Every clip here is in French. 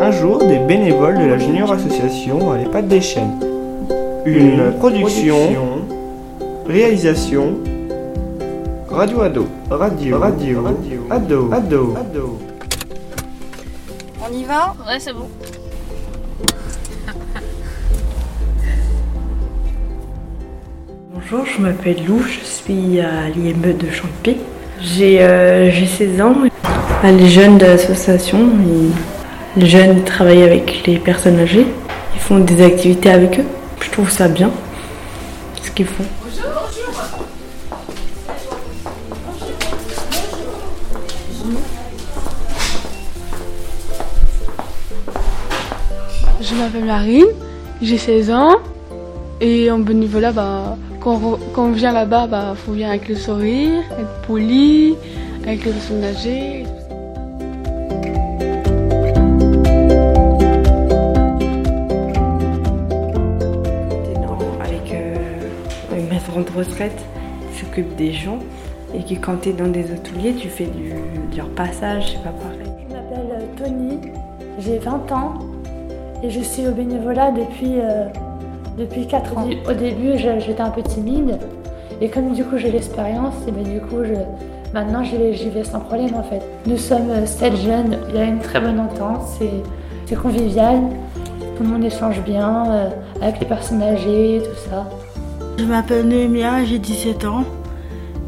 Un jour, des bénévoles de la Junior Association à l'EHPAD des Chênes. Une production, réalisation, Radio Ado, Radio, Radio, Ado, Ado, Ado. On y va? Ouais, c'est bon. Bonjour, je m'appelle Lou, je suis à l'IME de Champy. J'ai euh, j'ai 16 ans. Ah, Les jeunes de l'association, ils- les jeunes travaillent avec les personnes âgées. Ils font des activités avec eux. Je trouve ça bien, ce qu'ils font. Je m'appelle Marine, j'ai 16 ans et en bénévolat, bah, quand, on, quand on vient là-bas, bah, faut venir avec le sourire, être poli, avec les personnes âgées. Une de retraite s'occupe des gens et que quand tu es dans des ateliers, tu fais du, du repassage, c'est pas pareil. Je m'appelle euh, Tony, j'ai 20 ans et je suis au bénévolat depuis, euh, depuis 4 ans. Au début, j'étais un peu timide et comme du coup j'ai l'expérience, et ben du coup je, maintenant j'y vais, sans problème en fait. Nous sommes 7 jeunes, il y a une très bonne entente, c'est, convivial, tout le monde échange bien euh, avec les personnes âgées, tout ça. Je m'appelle Noémia, j'ai 17 ans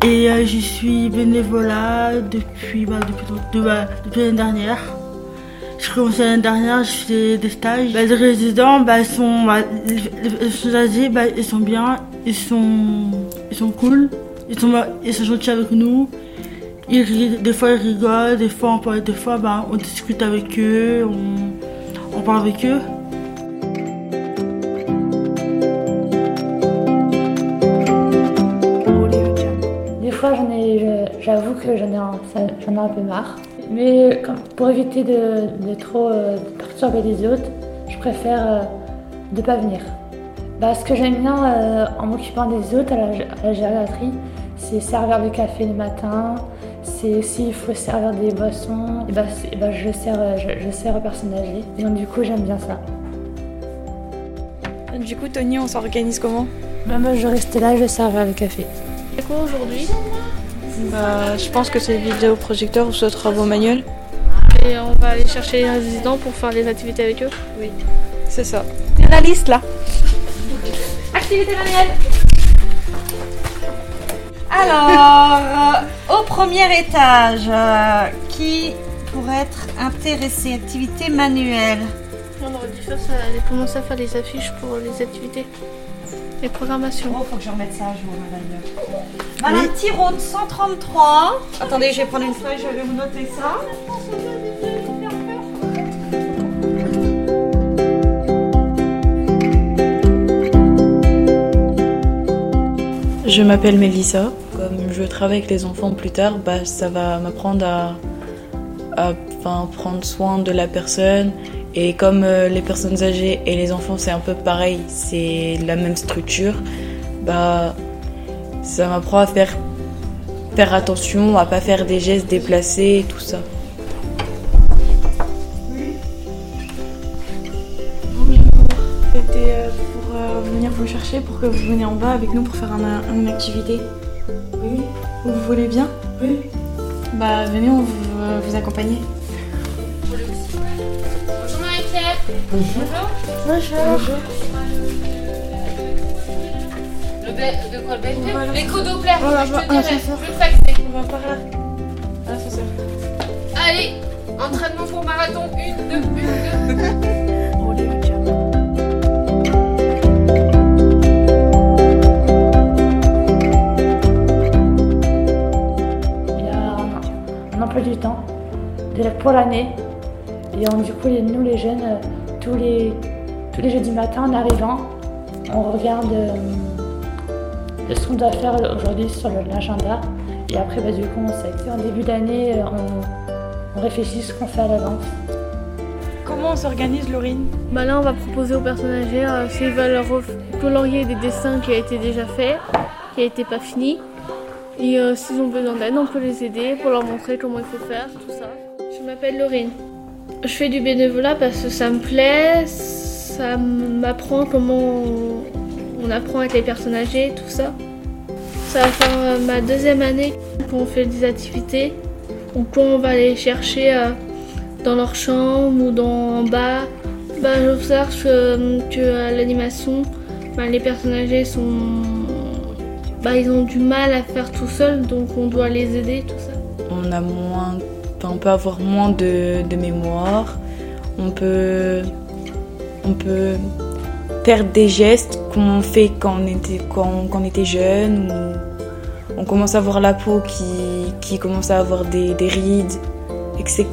et euh, je suis bénévolat depuis, bah, depuis, de- bah, depuis l'année dernière. J'ai commencé l'année dernière, je fais des stages. Bah, les résidents, bah, ils sont, bah, personnes âgées, bah, ils sont bien, ils sont, ils sont cool, ils sont, bah, ils sont gentils avec nous. Ils des fois ils rigolent, des fois on, parle- des fois, bah, on discute avec eux, on, on parle avec eux. J'avoue que j'en ai, ai un peu marre. Mais comme- pour éviter de, de trop euh, perturber les autres, je préfère ne pas venir. Bah, ce que j'aime bien euh, en m'occupant des autres à la, à la gériatrie, c'est servir le café le matin, c'est s'il faut servir des boissons, et bah, bah, je, sers, euh, je, je sers aux personnes âgées. Et donc du coup, j'aime bien ça. Du coup, Tony, on s'organise comment? Bah, moi, je restais là, je servais le café. C'est quoi aujourd'hui? Bah, Je pense que c'est vidéoprojecteur ou soit travaux manuels. Et on va aller chercher les résidents pour faire les activités avec eux C'est ça. La liste là. Activité manuelle Alors, euh, au premier étage, euh, qui pourrait être intéressé? Activité manuelle. On aurait dû faire ça, aller commencer à faire les affiches pour les activités. Les programmations. Oh, faut que je remette ça à jour, madame. Madame Thiraud, 133. Attendez, je vais prendre une feuille, je vais vous noter ça. Je m'appelle Mélissa. Comme je travaille avec les enfants plus tard, bah, ça va m'apprendre à, à, enfin, prendre soin de la personne. Et comme euh, les personnes âgées et les enfants, c'est un peu pareil, c'est la même structure, bah, ça m'apprend à faire, faire attention, à pas faire des gestes déplacés et tout ça. C'était euh, pour euh, venir vous chercher, pour que vous veniez en bas avec nous pour faire un- une activité. Oui. Vous voulez bien? Oui. Bah venez, on vous, vous accompagner. Marie-Pierre Bonjour. Le B- de quoi le BFP L'écho Doppler, On va voir un ascenseur. On va par là. Ah, ça. Allez, entraînement pour marathon, une, deux, une, deux. Du temps déjà pour l'année. Et donc, du coup, les- nous les jeunes, euh, tous les, tous les jeudis matins en arrivant, on regarde euh, ce qu'on doit faire aujourd'hui sur l'agenda. Et après, bah, du coup, on sait. En début d'année, euh, on, on réfléchit ce qu'on fait à l'avance. Comment on s'organise, Laurine? Bah là, on va proposer aux personnes âgées euh, s'ils veulent ref- colorier des dessins qui a été déjà fait, qui a été pas fini. Et euh, s'ils ont besoin d'aide, on peut les aider pour leur montrer comment il faut faire, tout ça. Je m'appelle Laurine. Je fais du bénévolat parce que ça me plaît, ça m'apprend comment on apprend avec les personnes âgées, tout ça. Ça va faire euh, ma deuxième année qu'on fait des activités. Donc on va aller chercher euh, dans leur chambre ou dans en bas. Bah, J'observe que, que à l'animation, bah, les personnes âgées sont, bah, ils ont du mal à faire tout seuls, donc on doit les aider, tout ça. On a moins, on peut avoir moins de, de mémoire. On peut, on peut faire des gestes qu'on fait quand on était, quand, quand on était jeune. On commence à avoir la peau qui, qui commence à avoir des, des rides, etc.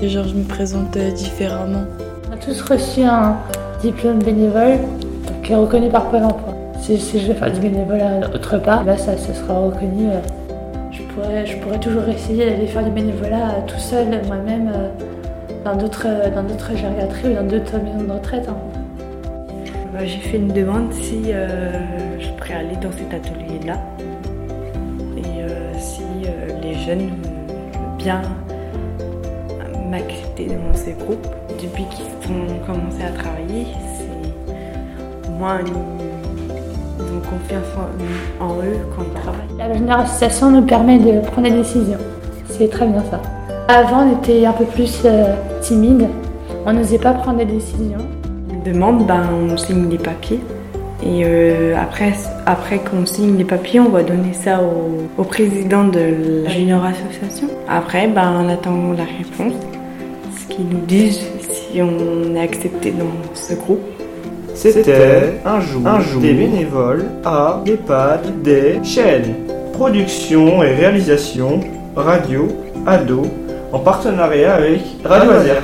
Et genre, je me présente différemment. On a tous reçu un diplôme bénévole qui est reconnu par Pôle emploi. Si, je veux faire du bénévolat autre part, là ça, sera reconnu. euh, je pourrais toujours essayer d'aller faire du bénévolat euh, tout seul, moi-même, euh, dans d'autres euh, dans d'autres gériatries ou dans d'autres maisons de retraite. hein. J'ai fait une demande si je pourrais aller dans cet atelier-là. Et si les jeunes veulent bien m'accepter dans ces groupes. Depuis qu'ils ont commencé à travailler, c'est au moins ont confiance en, en eux quand ils travaillent. La génération association nous permet de prendre des décisions. C'est très bien ça. Avant, on était un peu plus euh, timide. On n'osait pas prendre des décisions. Une demande, ben, on signe les papiers. Et euh, après, après qu'on signe les papiers, on va donner ça au, au président de la Junior Association. Après, ben, on attend la réponse, ce qu'ils nous disent si on est accepté dans ce groupe. C'était un jour, un jour des bénévoles à l'EHPAD des chaînes. Production et réalisation radio, ado, en partenariat avec Radio Azer.